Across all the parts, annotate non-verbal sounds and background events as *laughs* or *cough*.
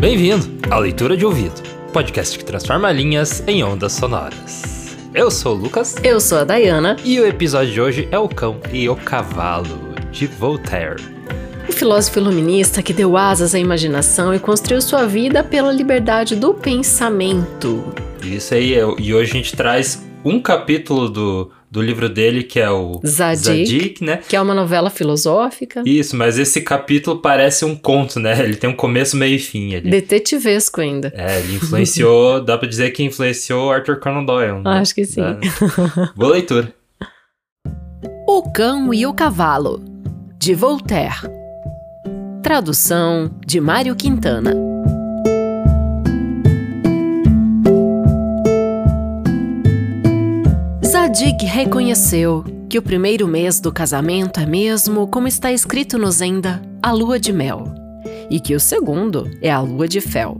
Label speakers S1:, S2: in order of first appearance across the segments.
S1: Bem-vindo à Leitura de Ouvido, podcast que transforma linhas em ondas sonoras. Eu sou o Lucas.
S2: Eu sou a Dayana.
S1: E o episódio de hoje é O Cão e o Cavalo, de Voltaire.
S2: O filósofo iluminista que deu asas à imaginação e construiu sua vida pela liberdade do pensamento.
S1: Isso aí, e hoje a gente traz um capítulo do, do livro dele, que é o
S2: Zadig,
S1: Zadig, né?
S2: Que é uma novela filosófica.
S1: Isso, mas esse capítulo parece um conto, né? Ele tem um começo, meio e fim ali.
S2: Detetivesco ainda.
S1: É, ele influenciou, *laughs* dá pra dizer que influenciou Arthur Conan Doyle. Né?
S2: Acho que sim.
S1: Boa leitura.
S3: O Cão e o Cavalo, de Voltaire. Tradução de Mário Quintana. Zadig reconheceu que o primeiro mês do casamento é mesmo, como está escrito no Zenda, a lua de mel, e que o segundo é a lua de fel.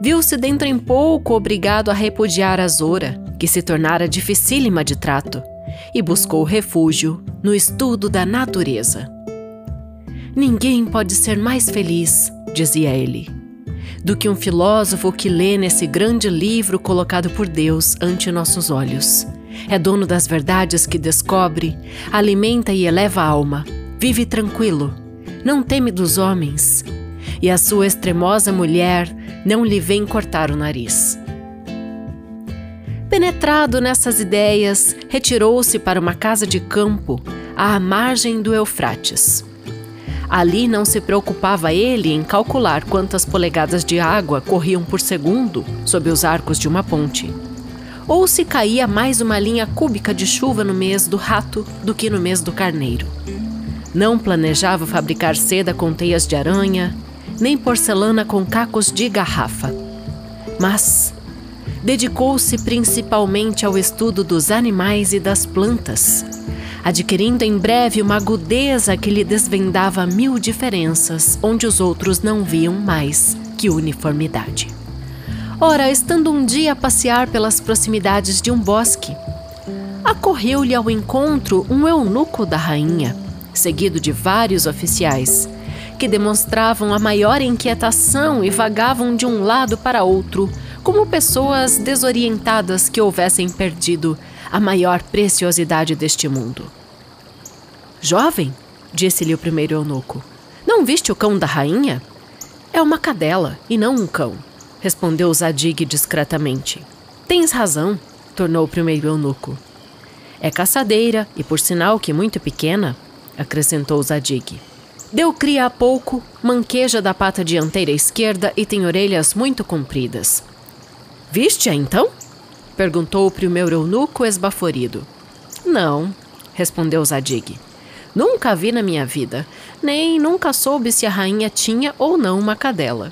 S3: Viu-se dentro em pouco obrigado a repudiar a Zora, que se tornara dificílima de trato, e buscou refúgio no estudo da natureza. Ninguém pode ser mais feliz, dizia ele, do que um filósofo que lê nesse grande livro colocado por Deus ante nossos olhos. É dono das verdades que descobre, alimenta e eleva a alma, vive tranquilo, não teme dos homens, e a sua extremosa mulher não lhe vem cortar o nariz. Penetrado nessas ideias, retirou-se para uma casa de campo à margem do Eufrates. Ali não se preocupava ele em calcular quantas polegadas de água corriam por segundo sob os arcos de uma ponte. Ou se caía mais uma linha cúbica de chuva no mês do rato do que no mês do carneiro. Não planejava fabricar seda com teias de aranha, nem porcelana com cacos de garrafa. Mas dedicou-se principalmente ao estudo dos animais e das plantas adquirindo em breve uma agudeza que lhe desvendava mil diferenças onde os outros não viam mais que uniformidade. Ora, estando um dia a passear pelas proximidades de um bosque, acorreu-lhe ao encontro um eunuco da rainha, seguido de vários oficiais, que demonstravam a maior inquietação e vagavam de um lado para outro, como pessoas desorientadas que houvessem perdido a maior preciosidade deste mundo. Jovem, disse-lhe o primeiro eunuco, não viste o cão da rainha? É uma cadela e não um cão, respondeu Zadig discretamente. Tens razão, tornou o primeiro eunuco. É caçadeira e, por sinal que muito pequena, acrescentou Zadig. Deu cria há pouco, manqueja da pata dianteira esquerda e tem orelhas muito compridas. Viste-a então? Perguntou o primeiro eunuco esbaforido. Não, respondeu Zadig. Nunca vi na minha vida, nem nunca soube se a rainha tinha ou não uma cadela.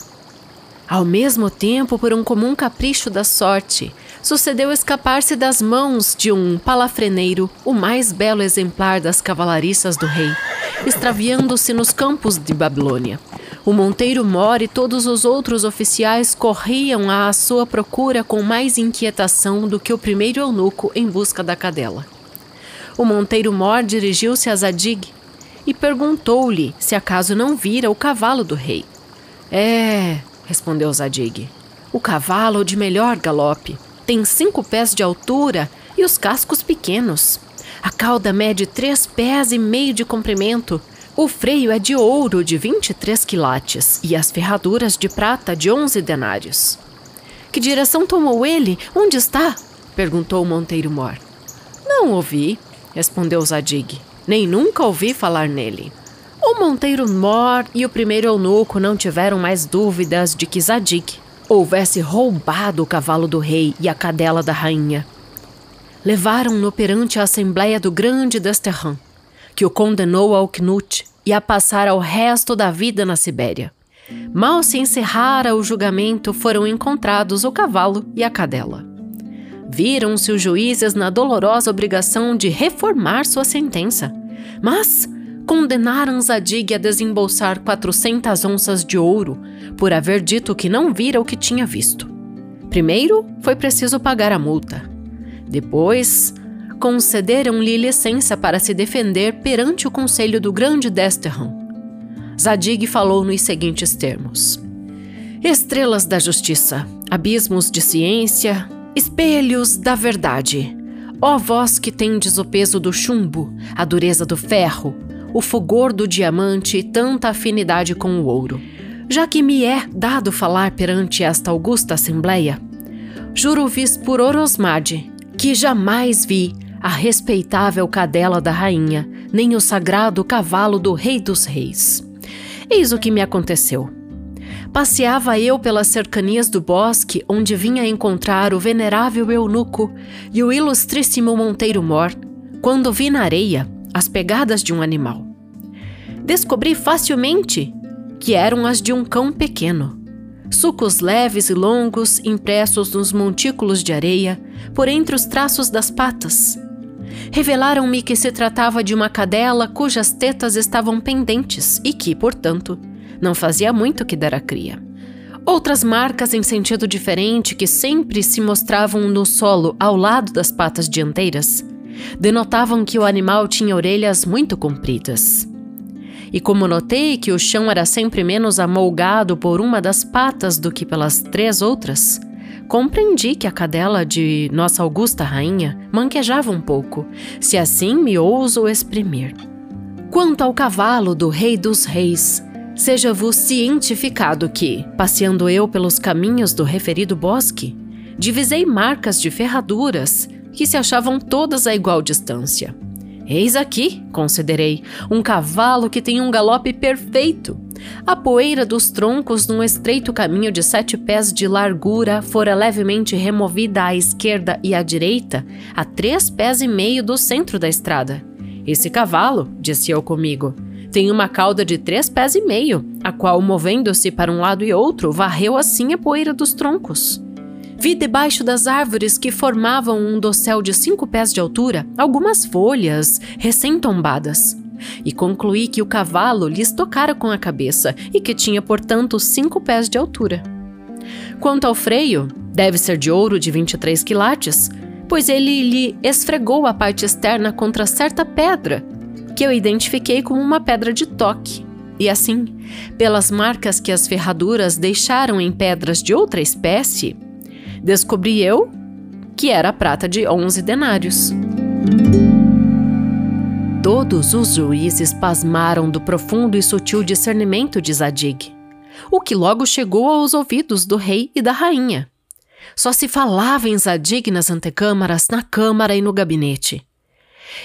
S3: Ao mesmo tempo, por um comum capricho da sorte, sucedeu escapar-se das mãos de um palafreneiro o mais belo exemplar das cavalariças do rei, extraviando-se nos campos de Babilônia. O Monteiro Mor e todos os outros oficiais corriam à sua procura com mais inquietação do que o primeiro eunuco em busca da cadela. O Monteiro Mor dirigiu-se a Zadig e perguntou-lhe se acaso não vira o cavalo do rei. É, respondeu Zadig, o cavalo de melhor galope. Tem cinco pés de altura e os cascos pequenos. A cauda mede três pés e meio de comprimento o freio é de ouro de 23 quilates e as ferraduras de prata de 11 denários. Que direção tomou ele? Onde está? perguntou Monteiro Mor. Não ouvi, respondeu Zadig. Nem nunca ouvi falar nele. Monteiro Mor e o primeiro eunuco não tiveram mais dúvidas de que Zadig houvesse roubado o cavalo do rei e a cadela da rainha. Levaram-no perante a assembleia do grande Desterran que o condenou ao Knut e a passar o resto da vida na Sibéria. Mal se encerrara o julgamento, foram encontrados o cavalo e a cadela. Viram-se os juízes na dolorosa obrigação de reformar sua sentença, mas condenaram Zadig a desembolsar 400 onças de ouro por haver dito que não vira o que tinha visto. Primeiro, foi preciso pagar a multa. Depois, concederam-lhe licença para se defender perante o conselho do grande Desterham. Zadig falou nos seguintes termos: Estrelas da justiça, abismos de ciência, espelhos da verdade. Ó vós que tendes o peso do chumbo, a dureza do ferro, o fulgor do diamante e tanta afinidade com o ouro. Já que me é dado falar perante esta augusta assembleia, juro-vis por Orosmade que jamais vi a respeitável cadela da rainha, nem o sagrado cavalo do rei dos reis. Eis o que me aconteceu. Passeava eu pelas cercanias do bosque onde vinha encontrar o venerável eunuco e o ilustríssimo Monteiro Mor, quando vi na areia as pegadas de um animal. Descobri facilmente que eram as de um cão pequeno. Sucos leves e longos impressos nos montículos de areia, por entre os traços das patas. Revelaram-me que se tratava de uma cadela cujas tetas estavam pendentes e que, portanto, não fazia muito que dera cria. Outras marcas em sentido diferente que sempre se mostravam no solo ao lado das patas dianteiras denotavam que o animal tinha orelhas muito compridas. E como notei que o chão era sempre menos amolgado por uma das patas do que pelas três outras, compreendi que a cadela de nossa augusta rainha manquejava um pouco, se assim me ouso exprimir. Quanto ao cavalo do rei dos reis, seja-vos cientificado que, passeando eu pelos caminhos do referido bosque, divisei marcas de ferraduras que se achavam todas a igual distância. Eis aqui, considerei, um cavalo que tem um galope perfeito. A poeira dos troncos num estreito caminho de sete pés de largura fora levemente removida à esquerda e à direita, a três pés e meio do centro da estrada. Esse cavalo, disse eu comigo, tem uma cauda de três pés e meio, a qual, movendo-se para um lado e outro, varreu assim a poeira dos troncos. Vi debaixo das árvores que formavam um dossel de cinco pés de altura algumas folhas recém-tombadas. E concluí que o cavalo lhes tocara com a cabeça e que tinha, portanto, cinco pés de altura. Quanto ao freio, deve ser de ouro de 23 quilates, pois ele lhe esfregou a parte externa contra certa pedra, que eu identifiquei como uma pedra de toque. E assim, pelas marcas que as ferraduras deixaram em pedras de outra espécie, Descobri eu que era prata de 11 denários. Todos os juízes pasmaram do profundo e sutil discernimento de Zadig, o que logo chegou aos ouvidos do rei e da rainha. Só se falava em Zadig nas antecâmaras, na câmara e no gabinete.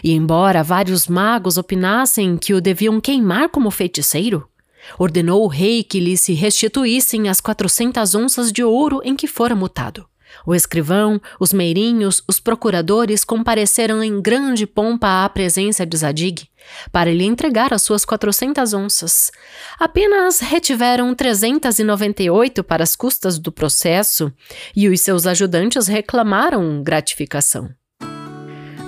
S3: E embora vários magos opinassem que o deviam queimar como feiticeiro, ordenou o rei que lhe se restituíssem as quatrocentas onças de ouro em que fora mutado. O escrivão, os meirinhos, os procuradores compareceram em grande pompa à presença de Zadig para lhe entregar as suas quatrocentas onças. Apenas retiveram trezentas e noventa e oito para as custas do processo e os seus ajudantes reclamaram gratificação.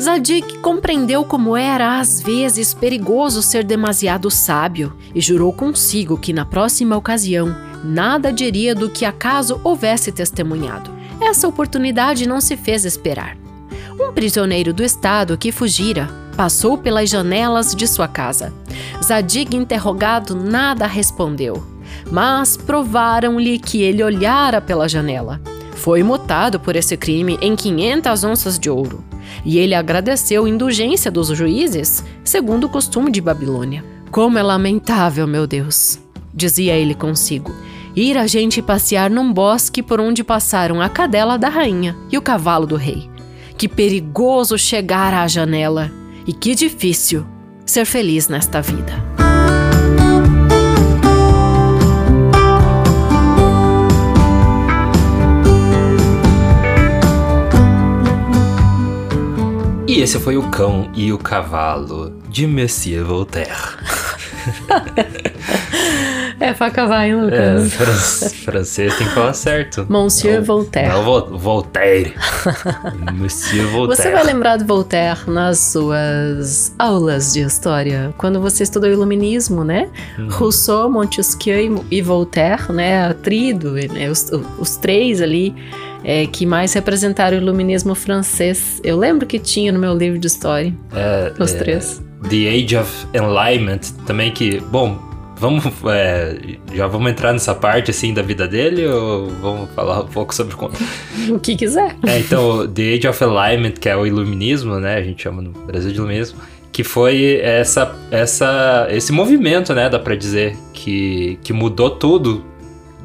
S3: Zadig compreendeu como era às vezes perigoso ser demasiado sábio e jurou consigo que na próxima ocasião nada diria do que acaso houvesse testemunhado. Essa oportunidade não se fez esperar. Um prisioneiro do Estado que fugira passou pelas janelas de sua casa. Zadig, interrogado, nada respondeu, mas provaram-lhe que ele olhara pela janela. Foi mutado por esse crime em 500 onças de ouro e ele agradeceu a indulgência dos juízes, segundo o costume de Babilônia. Como é lamentável, meu Deus, dizia ele consigo, ir a gente passear num bosque por onde passaram a cadela da rainha e o cavalo do rei. Que perigoso chegar à janela e que difícil ser feliz nesta vida.
S1: E esse foi o Cão e o Cavalo de Monsieur Voltaire.
S4: é faca vai, Lucas.
S1: É, francês tem que falar certo.
S4: Monsieur não, Voltaire.
S1: Não, Vo Voltaire. Monsieur Voltaire.
S4: Você vai lembrar de Voltaire nas suas aulas de história, quando você estudou iluminismo, né? Hum. Rousseau, Montesquieu e Voltaire, né? A trido, né? Os, os três ali
S3: é, que mais representaram o iluminismo francês. Eu lembro que tinha no meu livro de história.
S1: É,
S3: os
S1: é,
S3: três.
S1: The Age of Enlightenment, também que, bom, vamos é, já vamos entrar nessa parte assim da vida dele ou vamos falar um pouco sobre
S3: o *laughs* que quiser.
S1: É, então, The Age of Enlightenment, que é o iluminismo, né? A gente chama no Brasil de iluminismo, que foi essa, essa, esse movimento, né? Dá para dizer que, que mudou tudo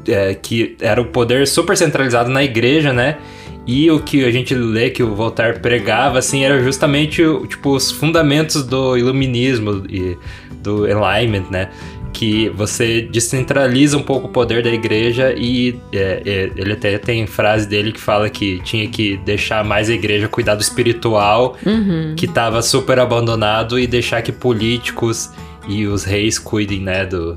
S1: é, que era o poder super centralizado na igreja, né? E o que a gente lê que o Voltaire pregava, assim, era justamente tipo, os fundamentos do iluminismo e do enlightenment, né? Que você descentraliza um pouco o poder da igreja e é, é, ele até tem frase dele que fala que tinha que deixar mais a igreja cuidar do espiritual, uhum. que estava super abandonado, e deixar que políticos e os reis cuidem, né, do,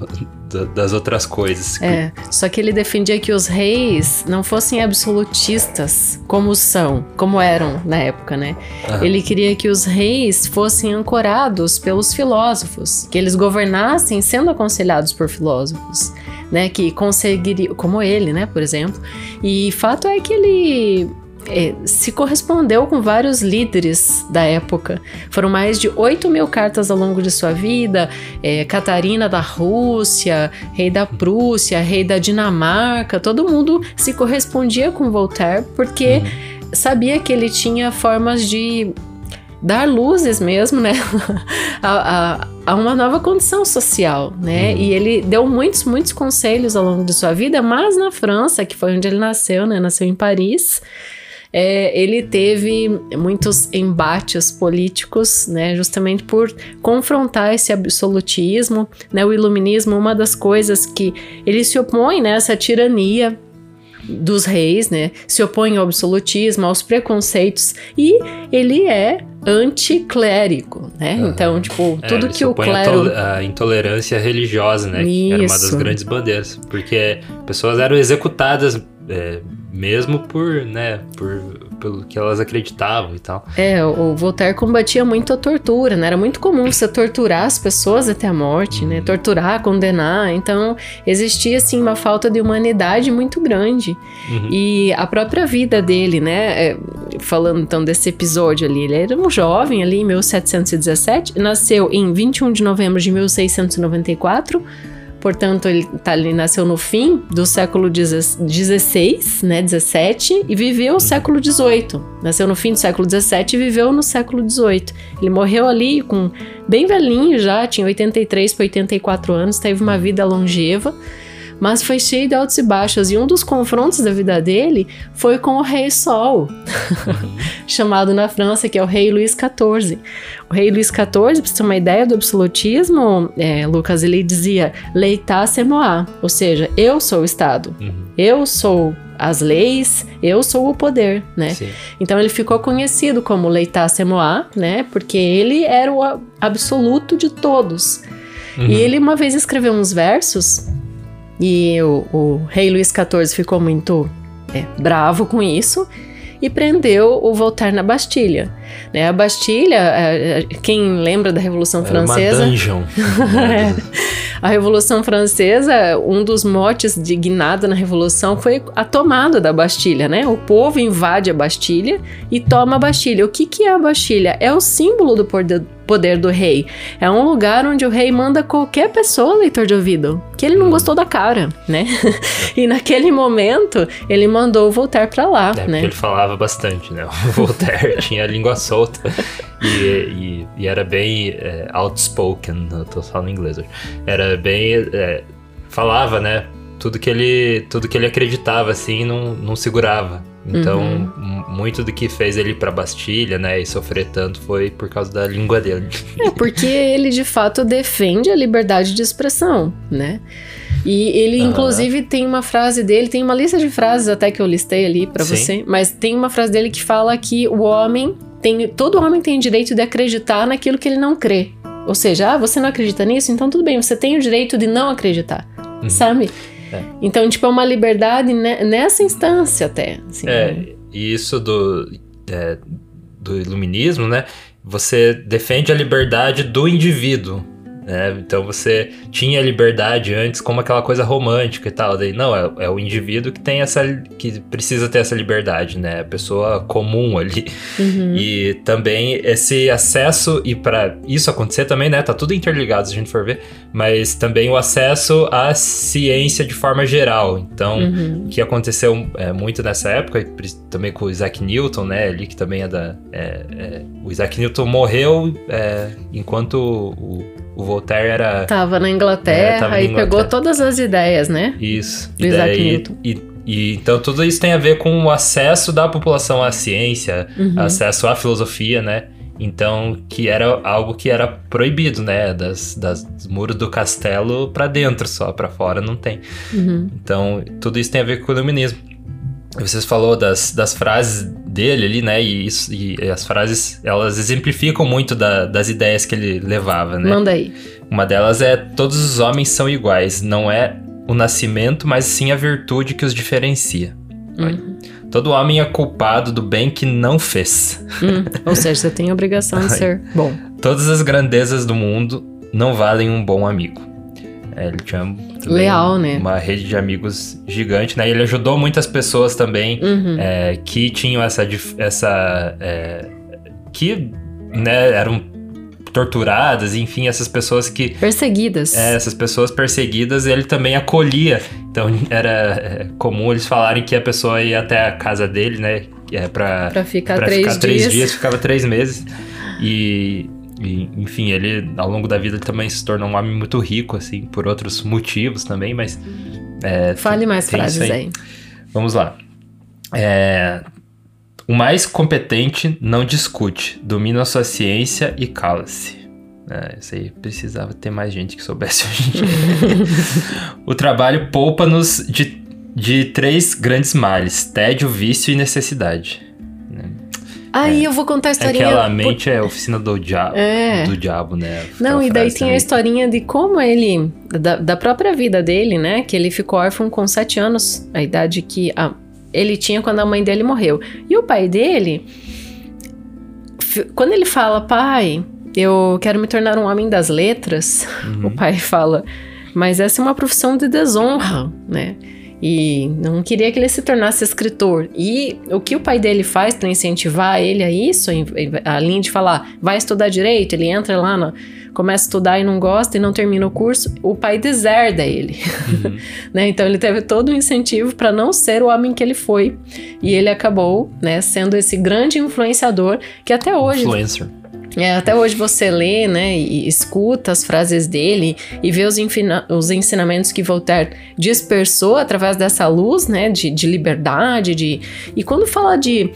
S1: do, das outras coisas.
S3: É, só que ele defendia que os reis não fossem absolutistas como são, como eram na época, né? Uhum. Ele queria que os reis fossem ancorados pelos filósofos, que eles governassem sendo aconselhados por filósofos. Né, que conseguiria, como ele, né, por exemplo. E fato é que ele é, se correspondeu com vários líderes da época. Foram mais de 8 mil cartas ao longo de sua vida. É, Catarina da Rússia, rei da Prússia, rei da Dinamarca, todo mundo se correspondia com Voltaire porque uhum. sabia que ele tinha formas de dar luzes mesmo, né, *laughs* a, a, a, uma nova condição social, né, uhum. e ele deu muitos, muitos conselhos ao longo de sua vida, mas na França, que foi onde ele nasceu, né, nasceu em Paris, é, ele teve muitos embates políticos, né, justamente por confrontar esse absolutismo, né, o iluminismo, uma das coisas que ele se opõe, né, essa tirania dos reis, né? Se opõe ao absolutismo, aos preconceitos e ele é anticlérico, né? Uhum. Então, tipo, é, tudo é, que o clero...
S1: A, intolerância religiosa, né? Isso. Que era uma das grandes bandeiras. Porque pessoas eram executadas é, mesmo por, né, por, pelo que elas acreditavam e tal.
S3: É, o Voltaire combatia muito a tortura, né? Era muito comum você torturar as pessoas até a morte, né? Uhum. Torturar, condenar. Então, existia, assim, uma falta de humanidade muito grande. Uhum. E a própria vida dele, né? É, falando, então, desse episódio ali, ele era um jovem ali em 1717, nasceu em 21 de novembro de 1694, Portanto, ele, tá, ele nasceu no fim do século XVI, né, 17, e viveu o século XVIII. Nasceu no fim do século XVII e viveu no século XVIII. Ele morreu ali com bem velhinho já, tinha 83 para 84 anos, teve uma vida longeva mas foi cheio de altos e baixos. E um dos confrontos da vida dele foi com o rei Sol, uhum. *laughs* chamado na França, que é o rei Luís XIV. O rei Luís XIV, para você ter uma ideia do absolutismo, é, Lucas, ele dizia Leitá semoá, ou seja, eu sou o Estado, uhum. eu sou as leis, eu sou o poder, né? Sim. Então ele ficou conhecido como Leitá Semoá, né? Porque ele era o absoluto de todos. Uhum. E ele uma vez escreveu uns versos e o, o rei Luís XIV ficou muito é, bravo com isso e prendeu o Voltaire na Bastilha. Né? A Bastilha, é, é, quem lembra da Revolução
S1: Era
S3: Francesa.
S1: Uma dungeon. *laughs*
S3: é, a Revolução Francesa, um dos motes de guinada na Revolução foi a tomada da Bastilha, né? O povo invade a Bastilha e toma a Bastilha. O que, que é a Bastilha? É o símbolo do poder, poder do rei. É um lugar onde o rei manda qualquer pessoa leitor de ouvido, que ele não gostou da cara, né? *laughs* e naquele momento ele mandou voltar para lá,
S1: é,
S3: né?
S1: ele falava bastante, né? O Voltaire *laughs* tinha a língua solta e, e, e era bem é, outspoken, eu tô falando inglês hoje. Era bem é, falava, né? Tudo que ele tudo que ele acreditava assim não, não segurava. Então, uhum. muito do que fez ele para Bastilha, né, e sofrer tanto foi por causa da língua dele.
S3: É, porque ele de fato defende a liberdade de expressão, né? E ele, uhum. inclusive, tem uma frase dele, tem uma lista de frases até que eu listei ali para você, mas tem uma frase dele que fala que o homem tem. Todo homem tem direito de acreditar naquilo que ele não crê. Ou seja, ah, você não acredita nisso? Então tudo bem, você tem o direito de não acreditar. Uhum. Sabe? É. Então, tipo, é uma liberdade nessa instância até.
S1: Assim, é, né? e isso do, é, do iluminismo, né? Você defende a liberdade do indivíduo, né? Então você tinha liberdade antes como aquela coisa romântica e tal. Daí, não, é, é, o indivíduo que tem essa. que precisa ter essa liberdade, né? A pessoa comum ali. Uhum. E também esse acesso, e para isso acontecer também, né? Tá tudo interligado se a gente for ver, mas também o acesso à ciência de forma geral. Então, uhum. o que aconteceu é, muito nessa época, também com o Isaac Newton, né? Ali que também é da. É, é, o Isaac Newton morreu é, enquanto o, o Voltaire era.
S3: Tava na Inglaterra é, tava e Inglaterra. pegou todas as ideias, né?
S1: Isso. Do e Isaac Newton. E, e, então tudo isso tem a ver com o acesso da população à ciência, uhum. acesso à filosofia, né? Então, que era algo que era proibido, né? Das, das muros do castelo para dentro só, para fora não tem. Uhum. Então, tudo isso tem a ver com o iluminismo. Vocês falou das, das frases dele ali, né? E, isso, e as frases, elas exemplificam muito da, das ideias que ele levava, né?
S3: Manda aí.
S1: Uma delas é: todos os homens são iguais. Não é o nascimento, mas sim a virtude que os diferencia. Uhum. Todo homem é culpado do bem que não fez.
S3: Hum, ou seja, você tem a obrigação de ser bom.
S1: Todas as grandezas do mundo não valem um bom amigo. É, ele tinha
S3: Leal, né?
S1: uma rede de amigos gigante, né? E ele ajudou muitas pessoas também uhum. é, que tinham essa. essa é, que né, eram torturadas, enfim, essas pessoas que.
S3: Perseguidas.
S1: É, essas pessoas perseguidas, ele também acolhia. Então era é, comum eles falarem que a pessoa ia até a casa dele, né? É, pra,
S3: pra ficar, pra três, ficar dias. três dias,
S1: ficava três meses. E e, enfim, ele ao longo da vida também se tornou um homem muito rico, assim, por outros motivos também, mas.
S3: É, Fale mais frases aí. aí.
S1: Vamos lá. É, o mais competente não discute, domina a sua ciência e cala-se. É, isso aí precisava ter mais gente que soubesse *laughs* hoje em dia. *laughs* o trabalho poupa-nos de, de três grandes males: tédio, vício e necessidade.
S3: Aí é. eu vou contar a historinha.
S1: Aquela mente é a oficina do diabo, é. do diabo, né?
S3: Não, e daí tem também. a historinha de como ele, da, da, própria vida dele, né? Que ele ficou órfão com sete anos, a idade que a, ele tinha quando a mãe dele morreu. E o pai dele, quando ele fala, pai, eu quero me tornar um homem das letras, *laughs* uhum. o pai fala, mas essa é uma profissão de desonra, né? E não queria que ele se tornasse escritor. E o que o pai dele faz para incentivar ele a isso, além de falar, vai estudar direito, ele entra lá, no, começa a estudar e não gosta e não termina o curso, o pai deserda ele. Uhum. *laughs* né? Então ele teve todo o um incentivo para não ser o homem que ele foi. E ele acabou né, sendo esse grande influenciador que até hoje.
S1: Influencer
S3: é, até hoje você lê, né, e escuta as frases dele e vê os, os ensinamentos que Voltaire dispersou através dessa luz, né, de, de liberdade, de... E quando fala de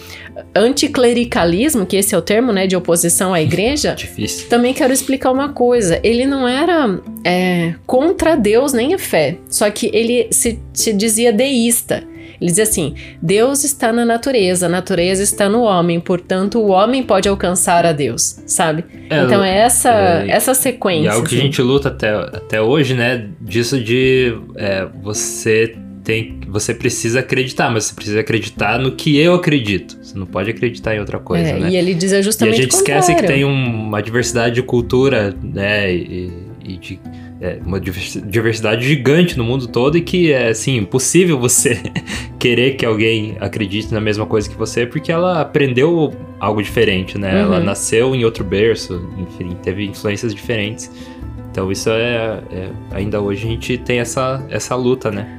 S3: anticlericalismo, que esse é o termo, né, de oposição à igreja, *laughs*
S1: Difícil.
S3: também quero explicar uma coisa. Ele não era é, contra Deus nem a fé, só que ele se, se dizia deísta. Ele diz assim: Deus está na natureza, a natureza está no homem, portanto o homem pode alcançar a Deus, sabe? É, então é essa, é, essa sequência. E
S1: é algo que a assim. gente luta até, até hoje, né? Disso de é, você tem, você precisa acreditar, mas você precisa acreditar no que eu acredito. Você não pode acreditar em outra coisa, é, né?
S3: E ele diz justamente
S1: E a gente esquece que tem uma diversidade de cultura, né? E, e de é, uma diversidade gigante no mundo todo e que é assim impossível você *laughs* querer que alguém acredite na mesma coisa que você porque ela aprendeu algo diferente, né? Uhum. Ela nasceu em outro berço, enfim, teve influências diferentes. Então isso é, é ainda hoje a gente tem essa essa luta, né?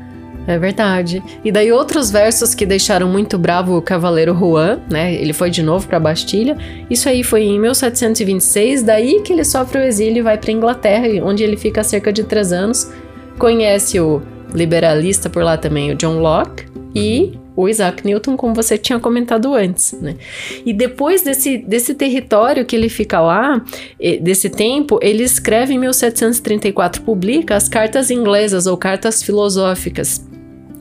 S3: É verdade. E daí outros versos que deixaram muito bravo o cavaleiro Juan, né? Ele foi de novo para Bastilha. Isso aí foi em 1726, daí que ele sofre o exílio e vai para Inglaterra, onde ele fica cerca de três anos. Conhece o liberalista por lá também, o John Locke, e o Isaac Newton, como você tinha comentado antes, né? E depois desse, desse território que ele fica lá, desse tempo, ele escreve em 1734, publica as cartas inglesas ou cartas filosóficas,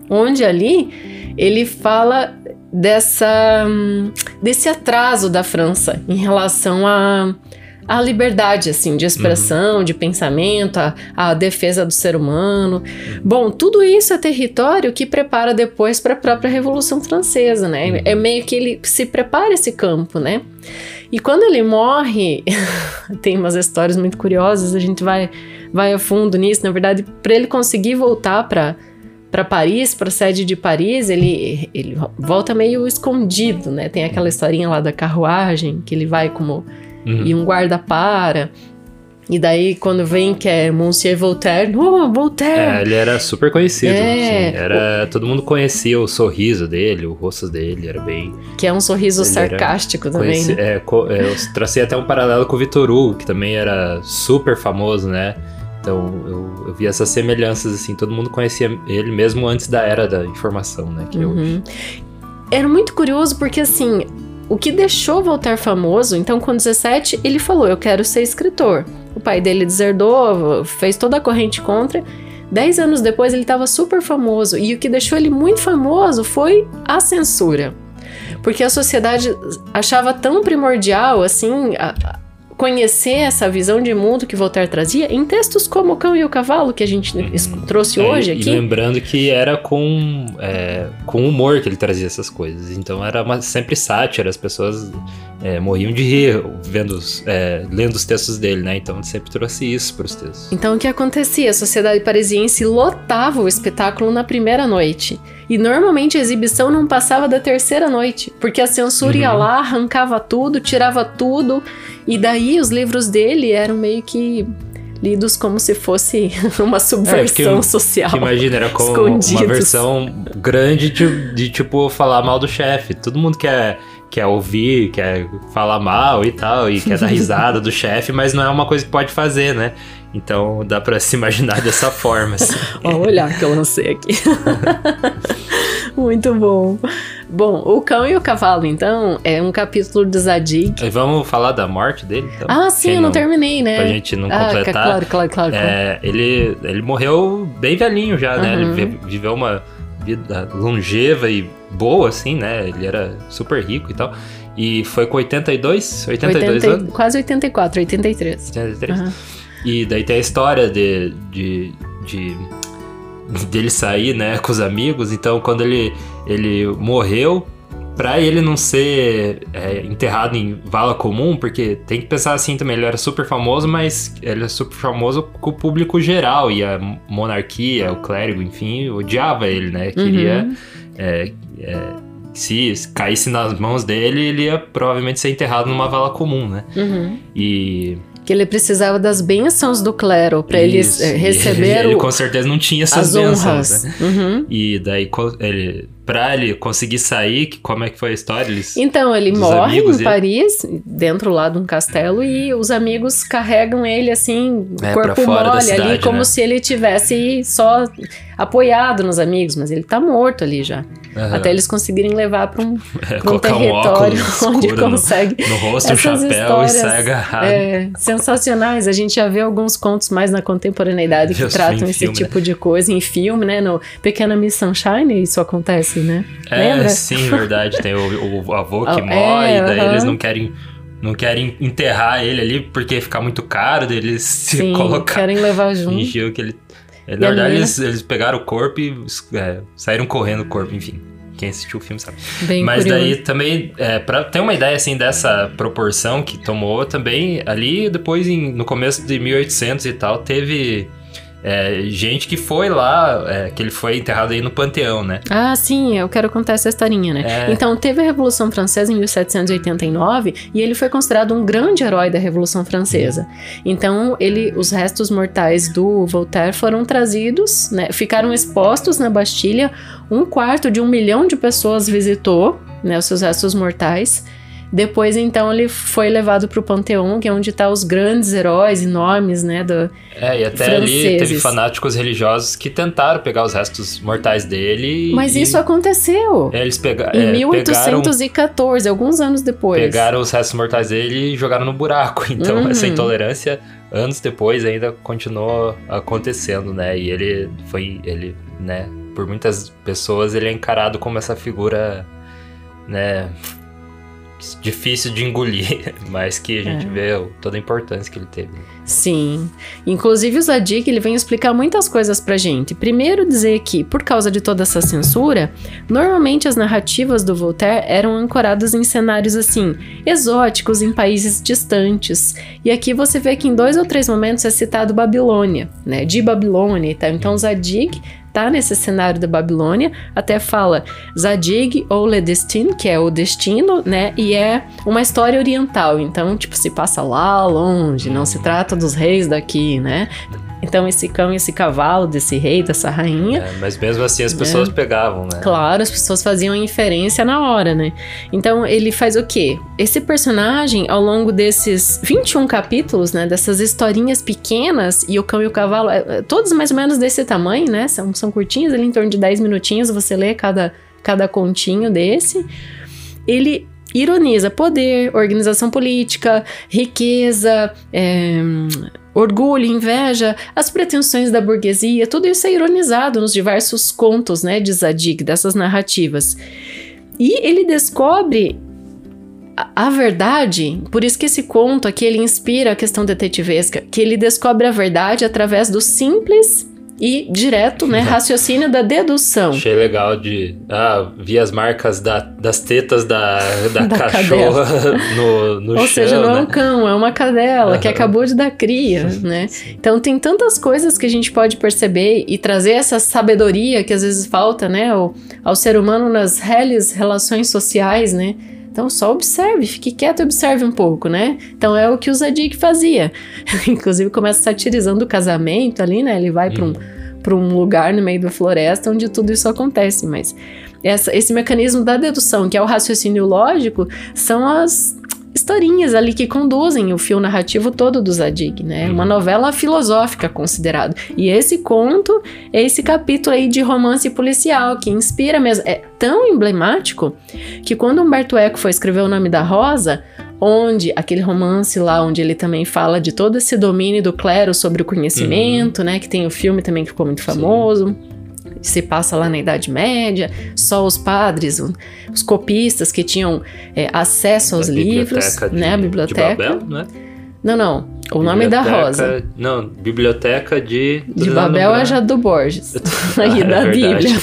S3: onde ali ele fala dessa desse atraso da França em relação a a liberdade, assim, de expressão, uhum. de pensamento, a, a, defesa do ser humano. Bom, tudo isso é território que prepara depois para a própria Revolução Francesa, né? Uhum. É meio que ele se prepara esse campo, né? E quando ele morre, *laughs* tem umas histórias muito curiosas, a gente vai, vai a fundo nisso. Na verdade, para ele conseguir voltar para para Paris, para a sede de Paris, ele, ele volta meio escondido, né? Tem aquela historinha lá da carruagem, que ele vai como uhum. e um guarda para. E daí, quando vem que é Monsieur Voltaire, oh, Voltaire!
S1: É, ele era super conhecido. É, era, o... Todo mundo conhecia o sorriso dele, o rosto dele, era bem.
S3: Que é um sorriso sarcástico também. Conheci... Né?
S1: É, é, eu tracei até um paralelo com o Vitor Hugo, que também era super famoso, né? Então eu, eu vi essas semelhanças, assim, todo mundo conhecia ele mesmo antes da era da informação, né? Que uhum. hoje.
S3: Era muito curioso porque, assim, o que deixou Voltaire famoso, então com 17 ele falou: Eu quero ser escritor. O pai dele deserdou, fez toda a corrente contra. Dez anos depois ele estava super famoso e o que deixou ele muito famoso foi a censura. Porque a sociedade achava tão primordial assim a, conhecer essa visão de mundo que Voltaire trazia em textos como O Cão e o Cavalo, que a gente uhum. trouxe é, hoje aqui.
S1: E lembrando que era com, é, com humor que ele trazia essas coisas. Então era uma, sempre sátira, as pessoas é, morriam de rir vendo, é, lendo os textos dele, né? Então ele sempre trouxe isso para os textos.
S3: Então o que acontecia? A sociedade parisiense lotava o espetáculo na primeira noite. E normalmente a exibição não passava da terceira noite, porque a censura uhum. ia lá, arrancava tudo, tirava tudo, e daí os livros dele eram meio que lidos como se fosse *laughs* uma subversão é, social.
S1: imagina, era como uma versão grande de, de, tipo falar mal do chefe. Todo mundo quer quer ouvir, quer falar mal e tal, e quer dar *laughs* risada do chefe, mas não é uma coisa que pode fazer, né? Então dá para se imaginar dessa *laughs* forma. Assim. *laughs*
S3: Olha o olhar que eu lancei aqui. *laughs* Muito bom. Bom, o cão e o cavalo, então, é um capítulo do Zadig.
S1: E vamos falar da morte dele? Então?
S3: Ah, sim, eu não, terminei, né?
S1: Pra gente não ah, completar.
S3: Claro, claro, claro.
S1: É, ele, ele morreu bem velhinho já, né? Ele uhum. viveu uma vida longeva e boa, assim, né? Ele era super rico e tal. E foi com 82? 82 80, anos?
S3: Quase 84, 83.
S1: 83. Uhum. E daí tem a história de, de, de dele sair, né, com os amigos. Então, quando ele, ele morreu, para ele não ser é, enterrado em vala comum, porque tem que pensar assim também, ele era super famoso, mas ele é super famoso com o público geral, e a monarquia, o clérigo, enfim, odiava ele, né? Queria. Uhum. É, é, se caísse nas mãos dele, ele ia provavelmente ser enterrado numa vala comum, né?
S3: Uhum.
S1: E
S3: que ele precisava das bênçãos do clero para ele receber *laughs*
S1: ele,
S3: o,
S1: com certeza não tinha essas
S3: as
S1: bênçãos,
S3: né? uhum.
S1: E daí ele para ele conseguir sair, como é que foi a história? Eles,
S3: então, ele morre em Paris, dentro lá de um castelo, e os amigos carregam ele assim, é, corpo mole cidade, ali, como né? se ele tivesse só apoiado nos amigos, mas ele tá morto ali já. Uhum. Até eles conseguirem levar para um, *laughs* é, pra um território *laughs*
S1: um
S3: onde consegue.
S1: No, no rosto, um chapéu e sai agarrado.
S3: É, sensacionais. A gente já vê alguns contos mais na contemporaneidade que tratam esse filme, tipo né? de coisa em filme, né? No Pequena Miss Sunshine, isso acontece, né?
S1: É, Lembra? sim, verdade. Tem o, o avô que *laughs* é, morre, é, daí eles não querem não querem enterrar ele ali porque ficar muito caro, eles se colocar.
S3: querem levar junto.
S1: Fingiu que ele na verdade, eles, eles, pegaram o corpo e é, saíram correndo o corpo, enfim. Quem assistiu o filme sabe.
S3: Bem
S1: Mas
S3: curioso.
S1: daí também, é, para ter uma ideia assim dessa proporção que tomou também, ali depois em, no começo de 1800 e tal, teve é, gente que foi lá, é, que ele foi enterrado aí no Panteão, né?
S3: Ah, sim, eu quero contar essa historinha, né? É... Então, teve a Revolução Francesa em 1789 e ele foi considerado um grande herói da Revolução Francesa. Então, ele, os restos mortais do Voltaire foram trazidos, né? Ficaram expostos na Bastilha. Um quarto de um milhão de pessoas visitou, né? Os seus restos mortais. Depois, então, ele foi levado para o Panteão, que é onde tá os grandes heróis enormes, né, do
S1: É, e até franceses. ali teve fanáticos religiosos que tentaram pegar os restos mortais dele.
S3: Mas
S1: e...
S3: isso aconteceu.
S1: É, eles pega...
S3: Em é, 1814, pegaram... alguns anos depois.
S1: Pegaram os restos mortais dele e jogaram no buraco. *laughs* Então, uhum. essa intolerância, anos depois, ainda continuou acontecendo, né? E ele foi, ele, né, por muitas pessoas, ele é encarado como essa figura, né difícil de engolir, *laughs* mas que a gente é. vê toda a importância que ele teve.
S3: Sim. Inclusive o Zadig, ele vem explicar muitas coisas pra gente. Primeiro dizer que, por causa de toda essa censura, normalmente as narrativas do Voltaire eram ancoradas em cenários assim, exóticos em países distantes. E aqui você vê que em dois ou três momentos é citado Babilônia, né? De Babilônia e tal. Então Zadig tá nesse cenário da Babilônia, até fala Zadig ou Le Destin, que é o destino, né? E é uma história oriental, então, tipo, se passa lá longe, não se trata dos reis daqui, né? Então, esse cão e esse cavalo desse rei, dessa rainha.
S1: É, mas mesmo assim as pessoas é, pegavam, né?
S3: Claro, as pessoas faziam inferência na hora, né? Então, ele faz o quê? Esse personagem, ao longo desses 21 capítulos, né? Dessas historinhas pequenas, e o cão e o cavalo, é, é todos mais ou menos desse tamanho, né? São, são curtinhos, ali em torno de 10 minutinhos, você lê cada, cada continho desse. Ele ironiza poder, organização política, riqueza, é, orgulho, inveja, as pretensões da burguesia, tudo isso é ironizado nos diversos contos né, de Zadig, dessas narrativas. E ele descobre a, verdade, por isso que esse conto aqui ele inspira a questão detetivesca, que ele descobre a verdade através do simples e direto, né? Raciocínio da dedução.
S1: Achei legal de. Ah, vi as marcas da, das tetas da, *laughs* da, da cachorra *laughs* no, no
S3: Ou
S1: chão.
S3: Ou seja, não né? é um cão, é uma cadela uhum. que acabou de dar cria, né? Então tem tantas coisas que a gente pode perceber e trazer essa sabedoria que às vezes falta, né? Ao, ao ser humano nas reles relações sociais, né? Então só observe, fique quieto e observe um pouco, né? Então é o que o Zadig fazia. *laughs* Inclusive começa satirizando o casamento ali, né? Ele vai para um, para um lugar no meio da floresta onde tudo isso acontece, mas essa, esse mecanismo da dedução, que é o raciocínio lógico, são as historinhas ali que conduzem o fio narrativo todo do Zadig, né? Uhum. Uma novela filosófica considerado. E esse conto é esse capítulo aí de romance policial que inspira mesmo. É tão emblemático que quando Humberto Eco foi escrever O Nome da Rosa, onde aquele romance lá onde ele também fala de todo esse domínio do clero sobre o conhecimento, uhum. né, que tem o filme também que ficou muito famoso. Sim se passa lá na Idade Média, só os padres, os copistas que tinham é, acesso aos livros,
S1: de,
S3: né? A biblioteca.
S1: De Babel, né?
S3: Não, não. O nome da Rosa.
S1: Não, biblioteca de.
S3: De Babel é já do Borges. *laughs* Aí, ah, *laughs* da *laughs*
S1: é
S3: Bíblia.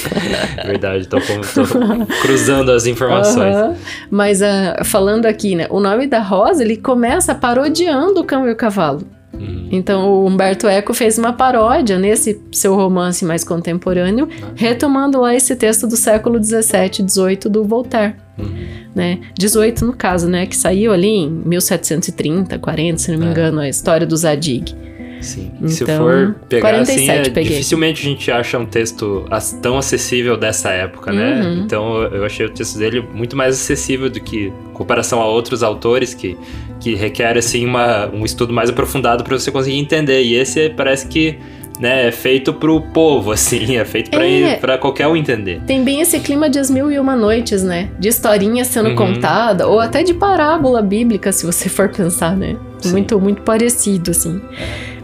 S1: verdade, tô, tô, cruzando as informações. Uhum.
S3: Mas uh, falando aqui, né? O nome da Rosa, ele começa parodiando o cão e o cavalo. Uhum. Então o Humberto Eco fez uma paródia nesse seu romance mais contemporâneo, uhum. retomando lá esse texto do século 17, 18 do Voltaire. Uhum. Né? 18 no caso, né? Que saiu ali em 1730, 40, se não me é. engano, a história do Zadig.
S1: Sim. Então, se for pegar 47, assim, é, dificilmente a gente acha um texto tão acessível dessa época, né? Uhum. Então eu achei o texto dele muito mais acessível do que em comparação a outros autores que, que requer assim uma, um estudo mais aprofundado para você conseguir entender. E esse parece que né, é feito pro povo, *laughs* assim, é feito pra, é, pra qualquer um entender.
S3: Tem bem esse clima de As Mil e Uma Noites, né? De historinha sendo uhum. contada, ou até de parábola bíblica, se você for pensar, né? Muito, muito parecido, assim.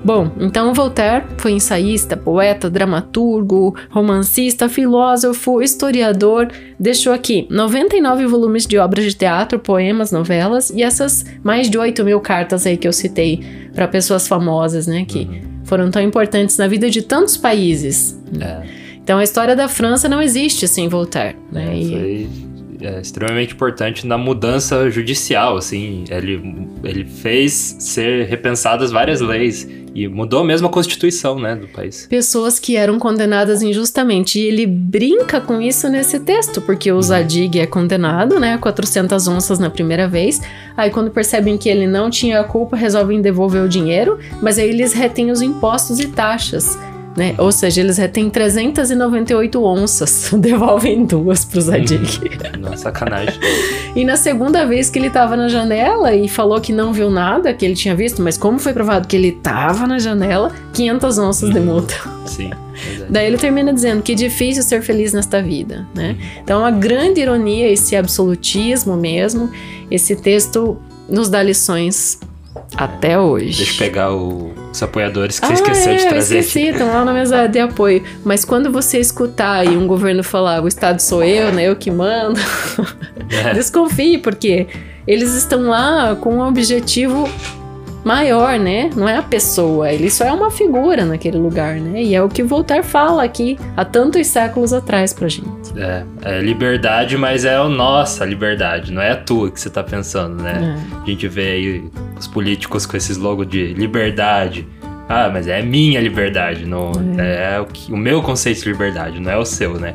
S3: Bom, então Voltaire foi ensaísta, poeta, dramaturgo, romancista, filósofo, historiador. Deixou aqui 99 volumes de obras de teatro, poemas, novelas e essas mais de 8 mil cartas aí que eu citei para pessoas famosas, né? Que uhum. foram tão importantes na vida de tantos países. É. Então a história da França não existe sem Voltaire. Né?
S1: É, foi é, extremamente importante na mudança judicial, assim, ele, ele fez ser repensadas várias leis e mudou mesmo a constituição, né, do país.
S3: Pessoas que eram condenadas injustamente. E ele brinca com isso nesse texto, porque o Zadig é condenado, né, a 400 onças na primeira vez. Aí quando percebem que ele não tinha a culpa, resolvem devolver o dinheiro, mas aí eles retêm os impostos e taxas. Né? Ou seja, eles retêm 398 onças, *laughs* devolvem duas pro Zadig.
S1: Hum, nossa, sacanagem. *laughs*
S3: e na segunda vez que ele tava na janela e falou que não viu nada que ele tinha visto, mas como foi provado que ele tava na janela, 500 onças de multa.
S1: Sim. *laughs*
S3: Daí ele termina dizendo que é difícil ser feliz nesta vida, né? Então uma grande ironia esse absolutismo mesmo. Esse texto nos dá lições até hoje.
S1: Deixa eu pegar o, os apoiadores que ah, você esqueceu é, de trazer.
S3: Eu esqueci, estão lá na mesa de apoio. Mas quando você escutar aí um governo falar o Estado sou eu, né? Eu que mando. *laughs* É. Desconfie, porque eles estão lá com um objetivo maior, né? Não é a pessoa, ele só é uma figura naquele lugar, né? E é o que Voltaire fala aqui há tantos séculos atrás pra gente.
S1: É, é liberdade, mas é a nossa liberdade, não é a tua que você tá pensando, né? É. A gente vê aí os políticos com esses logos de liberdade. Ah, mas é minha liberdade, não é, é o, que, o meu conceito de liberdade, não é o seu, né?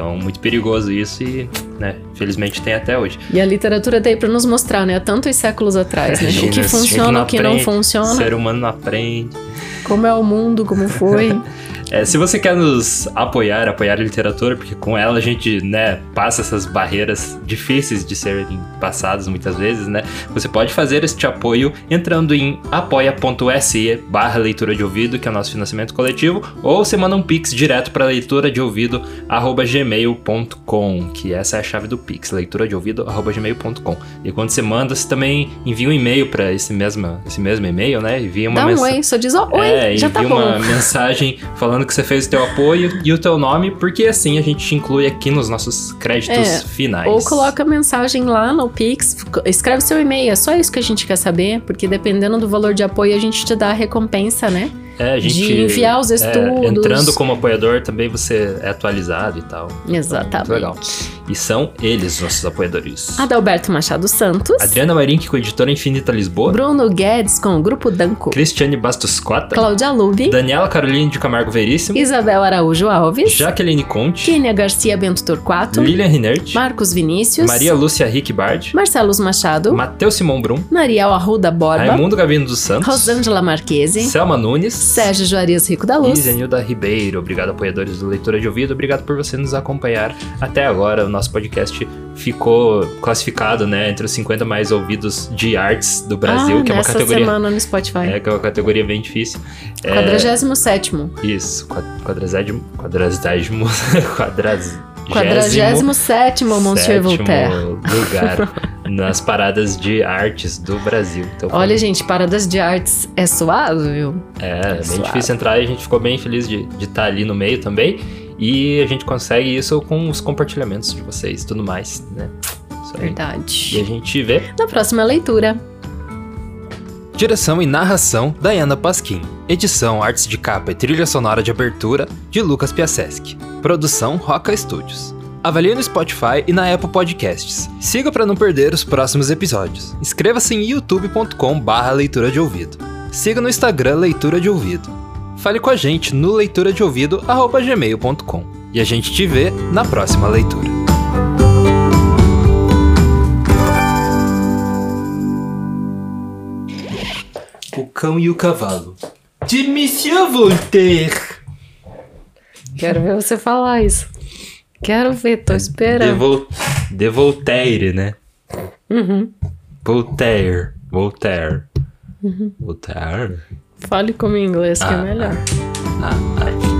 S1: Então, muito perigoso isso e, né, felizmente tem até hoje.
S3: E a literatura tá aí pra nos mostrar, né, há tantos séculos atrás, né? o que funciona, o que não funciona. O
S1: ser humano não aprende.
S3: Como é o mundo, como foi. *laughs*
S1: É, se você quer nos apoiar, apoiar a literatura, porque com ela a gente, né, passa essas barreiras difíceis de serem passadas muitas vezes, né? Você pode fazer este apoio entrando em apoia.se barra leitura de ouvido, que é o nosso financiamento coletivo, ou você manda um pix direto para leitura de ouvido arroba gmail.com, que essa é a chave do pix, leitura de ouvido arroba gmail.com. E quando você manda, você também envia um e-mail para esse mesmo, esse mesmo e-mail, né? Envia uma
S3: Dá um oi, só diz oh, oi,
S1: é,
S3: já tá bom.
S1: uma mensagem *laughs* falando falando que você fez o teu apoio e o teu nome, porque assim a gente te inclui aqui nos nossos créditos é, finais.
S3: Ou coloca mensagem lá no Pix, escreve seu e-mail, é só isso que a gente quer saber, porque dependendo do valor de apoio a gente te dá a recompensa, né?
S1: É, gente,
S3: de enviar os é, estudos.
S1: É, entrando como apoiador também você é atualizado e tal.
S3: Então, Exatamente. Então, legal.
S1: E são eles nossos apoiadores.
S3: Adalberto Machado Santos.
S1: Adriana Marink com a Editora Infinita Lisboa.
S3: Bruno Guedes com o Grupo Danco.
S1: Cristiane Bastos Cota.
S3: Cláudia Lube.
S1: Daniela Caroline de Camargo Veríssimo.
S3: Isabel Araújo Alves.
S1: Jaqueline Conte.
S3: Kênia Garcia Bento Torquato.
S1: Lilian Rinert.
S3: Marcos Vinícius.
S1: Maria Lúcia Rick Bard.
S3: Marcelo Machado.
S1: Matheus Simão Brum.
S3: Mariel Arruda Borba.
S1: Raimundo Gabino dos Santos.
S3: Rosângela Marquese.
S1: Selma Nunes.
S3: Sérgio Juarez Rico da Luz.
S1: E Zenilda Ribeiro. Obrigado, apoiadores do Leitura de Ouvido. Obrigado por você nos acompanhar até agora. O nosso podcast ficou classificado, né, entre os 50 mais ouvidos de artes do Brasil,
S3: ah,
S1: que é uma categoria.
S3: semana no Spotify.
S1: É, que é uma categoria bem difícil.
S3: 47.
S1: É, isso, quadragésimo. Quadragésimo. *laughs* Quadragésimo.
S3: 47 Monsieur Voltaire.
S1: lugar *laughs* nas paradas de artes do Brasil.
S3: Então, Olha, gente, paradas de artes é suave, viu?
S1: É, é bem suave. difícil entrar e a gente ficou bem feliz de estar ali no meio também. E a gente consegue isso com os compartilhamentos de vocês e tudo mais, né?
S3: Verdade.
S1: E a gente vê
S3: na próxima leitura.
S1: Direção e narração: Diana Pasquim. Edição, artes de capa e trilha sonora de abertura de Lucas Piaseschi. Produção Roca Studios. Avalie no Spotify e na Apple Podcasts. Siga para não perder os próximos episódios. Inscreva-se em youtube.com/barra leitura de ouvido. Siga no Instagram Leitura de Ouvido. Fale com a gente no leitura de ouvido@gmail.com. E a gente te vê na próxima leitura. O Cão e o Cavalo de Monsieur Voltaire.
S3: Quero ver você falar isso. Quero ver, tô esperando.
S1: De, Vol de Voltaire, né?
S3: Uhum.
S1: Voltaire. Voltaire. Uhum. Voltaire.
S3: Fale como em inglês, que é ah, é melhor.
S1: Ah, ah.